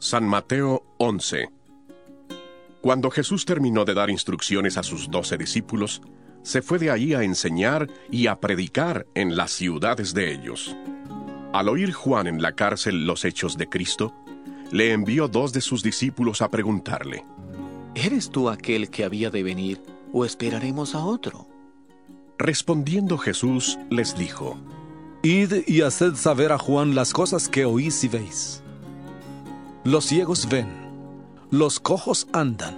San Mateo 11 Cuando Jesús terminó de dar instrucciones a sus doce discípulos, se fue de allí a enseñar y a predicar en las ciudades de ellos. Al oír Juan en la cárcel los hechos de Cristo, le envió dos de sus discípulos a preguntarle, ¿Eres tú aquel que había de venir o esperaremos a otro? Respondiendo Jesús les dijo, Id y haced saber a Juan las cosas que oís y veis. Los ciegos ven, los cojos andan,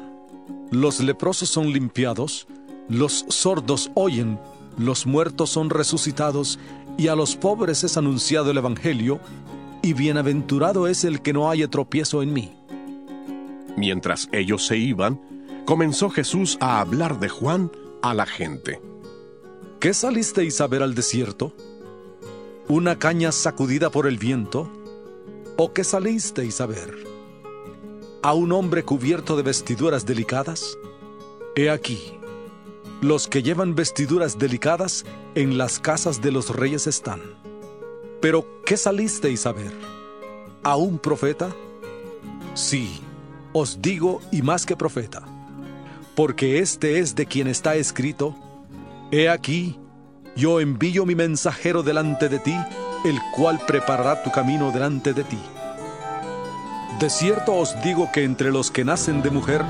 los leprosos son limpiados, los sordos oyen, los muertos son resucitados, y a los pobres es anunciado el Evangelio, y bienaventurado es el que no haya tropiezo en mí. Mientras ellos se iban, comenzó Jesús a hablar de Juan a la gente. ¿Qué salisteis a ver al desierto? ¿Una caña sacudida por el viento? ¿O qué salisteis a ver? ¿A un hombre cubierto de vestiduras delicadas? He aquí, los que llevan vestiduras delicadas en las casas de los reyes están. Pero ¿qué salisteis a ver? ¿A un profeta? Sí, os digo y más que profeta, porque este es de quien está escrito, He aquí, yo envío mi mensajero delante de ti, el cual preparará tu camino delante de ti. De cierto os digo que entre los que nacen de mujer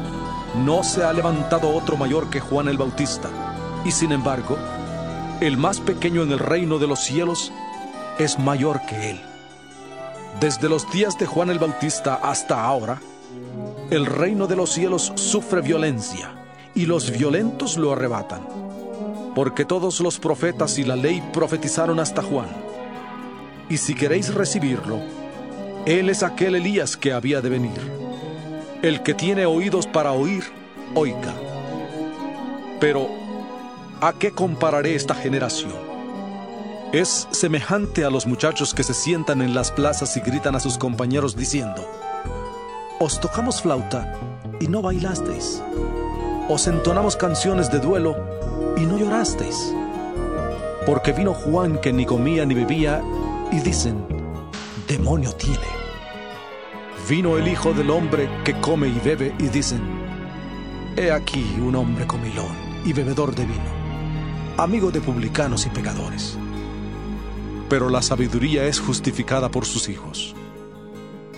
no se ha levantado otro mayor que Juan el Bautista, y sin embargo, el más pequeño en el reino de los cielos es mayor que él. Desde los días de Juan el Bautista hasta ahora, el reino de los cielos sufre violencia, y los violentos lo arrebatan, porque todos los profetas y la ley profetizaron hasta Juan y si queréis recibirlo, Él es aquel Elías que había de venir. El que tiene oídos para oír, oiga. Pero, ¿a qué compararé esta generación? Es semejante a los muchachos que se sientan en las plazas y gritan a sus compañeros diciendo, Os tocamos flauta y no bailasteis. Os entonamos canciones de duelo y no llorasteis. Porque vino Juan que ni comía ni bebía y dicen, demonio tiene. Vino el Hijo del Hombre que come y bebe y dicen, he aquí un hombre comilón y bebedor de vino, amigo de publicanos y pecadores. Pero la sabiduría es justificada por sus hijos.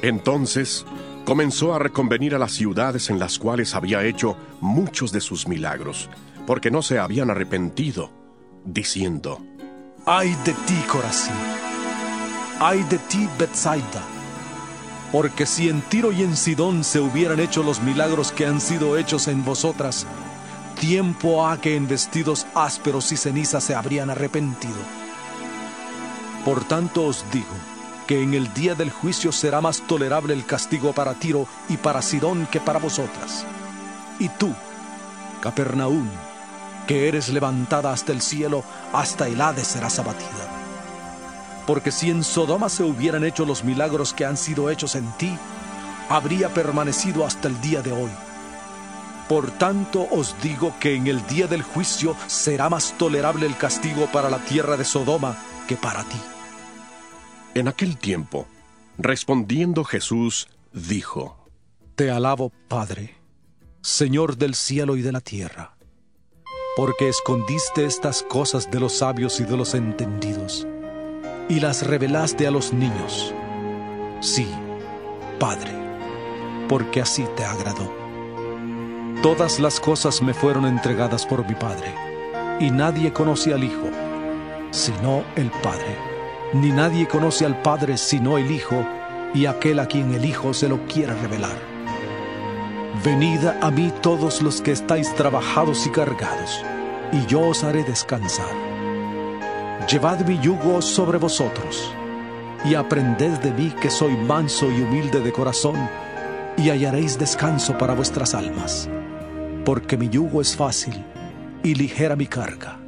Entonces comenzó a reconvenir a las ciudades en las cuales había hecho muchos de sus milagros, porque no se habían arrepentido, diciendo, ¡Ay de ti, Corazín! Ay de ti, Bethsaida. Porque si en Tiro y en Sidón se hubieran hecho los milagros que han sido hechos en vosotras, tiempo ha que en vestidos ásperos y cenizas se habrían arrepentido. Por tanto os digo que en el día del juicio será más tolerable el castigo para Tiro y para Sidón que para vosotras. Y tú, Capernaum, que eres levantada hasta el cielo, hasta el Hades serás abatida porque si en Sodoma se hubieran hecho los milagros que han sido hechos en ti, habría permanecido hasta el día de hoy. Por tanto os digo que en el día del juicio será más tolerable el castigo para la tierra de Sodoma que para ti. En aquel tiempo, respondiendo Jesús, dijo, Te alabo, Padre, Señor del cielo y de la tierra, porque escondiste estas cosas de los sabios y de los entendidos y las revelaste a los niños. Sí, Padre, porque así te agradó. Todas las cosas me fueron entregadas por mi Padre, y nadie conoce al Hijo, sino el Padre, ni nadie conoce al Padre sino el Hijo, y aquel a quien el Hijo se lo quiera revelar. Venid a mí todos los que estáis trabajados y cargados, y yo os haré descansar. Llevad mi yugo sobre vosotros, y aprended de mí que soy manso y humilde de corazón, y hallaréis descanso para vuestras almas, porque mi yugo es fácil y ligera mi carga.